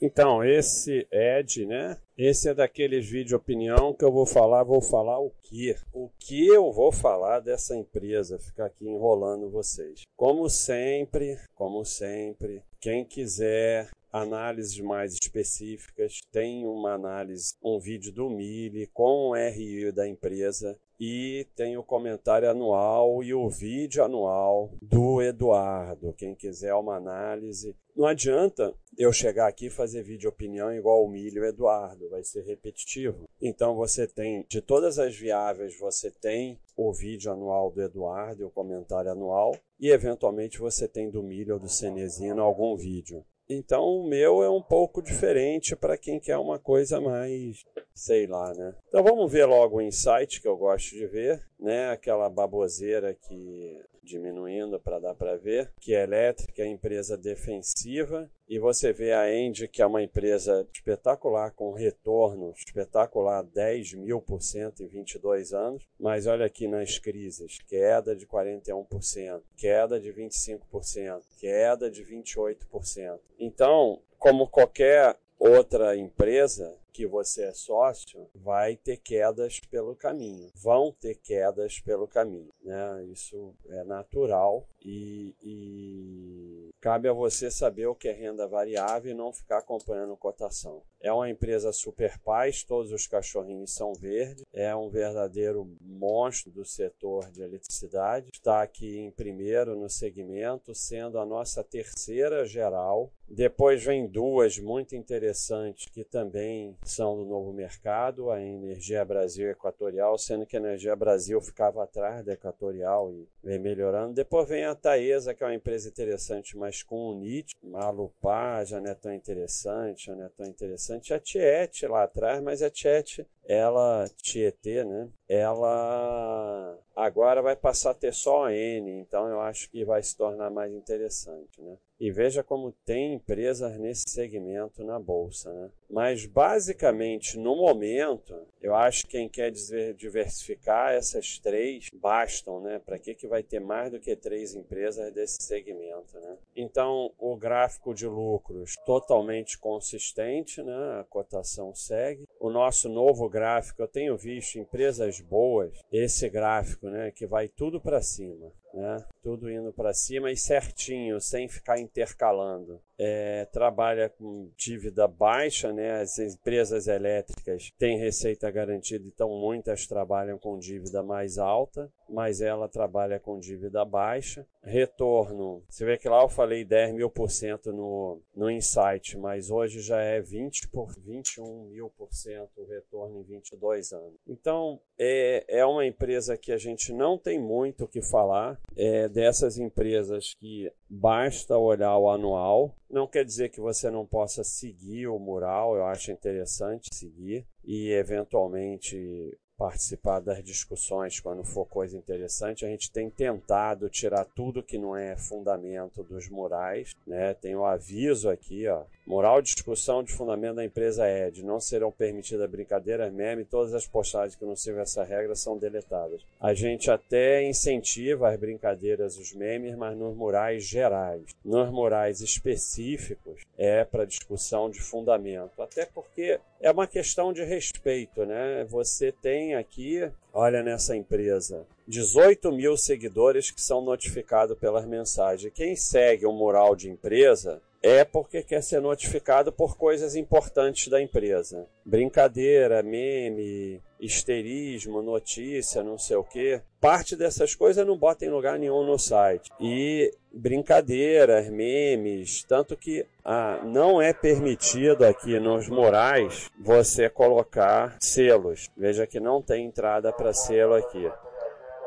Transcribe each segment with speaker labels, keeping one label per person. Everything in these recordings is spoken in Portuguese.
Speaker 1: Então, esse Ed, né? Esse é daqueles vídeo opinião que eu vou falar, vou falar o que? O que eu vou falar dessa empresa, ficar aqui enrolando vocês. Como sempre, como sempre, quem quiser análises mais específicas, tem uma análise, um vídeo do Mili com o RI da empresa e tem o comentário anual e o vídeo anual do Eduardo. Quem quiser uma análise, não adianta eu chegar aqui e fazer vídeo opinião igual o Milho Eduardo, vai ser repetitivo. Então você tem, de todas as viáveis, você tem o vídeo anual do Eduardo e o comentário anual, e eventualmente você tem do Milho ou do Cenezino algum vídeo. Então o meu é um pouco diferente para quem quer uma coisa mais, sei lá, né? Então vamos ver logo o insight que eu gosto de ver, né? Aquela baboseira que diminuindo para dar para ver, que é elétrica, é empresa defensiva, e você vê a Endy, que é uma empresa espetacular, com retorno espetacular, 10 mil por cento em 22 anos, mas olha aqui nas crises, queda de 41%, queda de 25%, queda de 28%. Então, como qualquer outra empresa que você é sócio, vai ter quedas pelo caminho. Vão ter quedas pelo caminho. Né? Isso é natural e, e cabe a você saber o que é renda variável e não ficar acompanhando cotação. É uma empresa super paz, todos os cachorrinhos são verdes, é um verdadeiro monstro do setor de eletricidade. Está aqui em primeiro no segmento, sendo a nossa terceira geral. Depois vem duas muito interessantes que também são do novo mercado, a Energia Brasil Equatorial, sendo que a Energia Brasil ficava atrás da Equatorial e vem melhorando. Depois vem a Taesa, que é uma empresa interessante, mas com o NIT, Malupá já não é tão interessante, já não é tão interessante. A Tiet lá atrás, mas a Tiet, ela, Tietê, né? Ela agora vai passar a ter só a N, então eu acho que vai se tornar mais interessante, né? E veja como tem empresas nesse segmento na bolsa, né? Mas basicamente no momento, eu acho que quem quer diversificar essas três bastam, né? Para que que vai ter mais do que três empresas desse segmento, né? Então o gráfico de lucros totalmente consistente, né? A cotação segue. O nosso novo gráfico, eu tenho visto empresas boas, esse gráfico, né? Que vai tudo para cima né? Tudo indo para cima e certinho, sem ficar intercalando. É, trabalha com dívida baixa, né? As empresas elétricas têm receita garantida, então muitas trabalham com dívida mais alta, mas ela trabalha com dívida baixa. Retorno, você vê que lá eu falei 10 mil por cento no, no Insight, mas hoje já é 20 por 21 mil por cento o retorno em 22 anos. Então, é, é uma empresa que a gente não tem muito o que falar, é dessas empresas que basta olhar o anual. Não quer dizer que você não possa seguir o mural, eu acho interessante seguir e eventualmente participar das discussões quando for coisa interessante. A gente tem tentado tirar tudo que não é fundamento dos murais, né? Tem o aviso aqui, ó. Moral discussão de fundamento da empresa ED. Não serão permitidas brincadeiras, meme, todas as postagens que não sirvam essa regra são deletadas. A gente até incentiva as brincadeiras, os memes, mas nos murais gerais. Nos murais específicos é para discussão de fundamento. Até porque é uma questão de respeito, né? Você tem aqui, olha nessa empresa, 18 mil seguidores que são notificados pelas mensagens. Quem segue um mural de empresa é porque quer ser notificado por coisas importantes da empresa. Brincadeira, meme, histerismo, notícia, não sei o que. Parte dessas coisas não bota em lugar nenhum no site. E brincadeiras, memes, tanto que ah, não é permitido aqui nos morais você colocar selos. Veja que não tem entrada para selo aqui.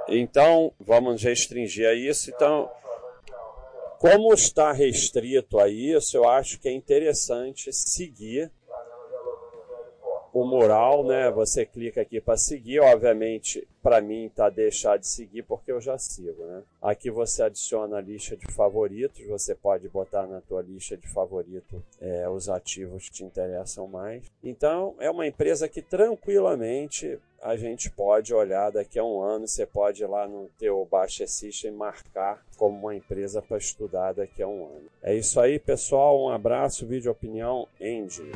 Speaker 1: Então, vamos restringir a isso. Então, como está restrito a isso, eu acho que é interessante seguir o mural, né? Você clica aqui para seguir, obviamente, para mim tá deixar de seguir porque eu já sigo, né? Aqui você adiciona a lista de favoritos, você pode botar na tua lista de favorito é, os ativos que te interessam mais. Então é uma empresa que tranquilamente a gente pode olhar daqui a um ano, você pode ir lá no teu Baixa System marcar como uma empresa para estudar daqui a um ano. É isso aí, pessoal. Um abraço, vídeo opinião, Andy.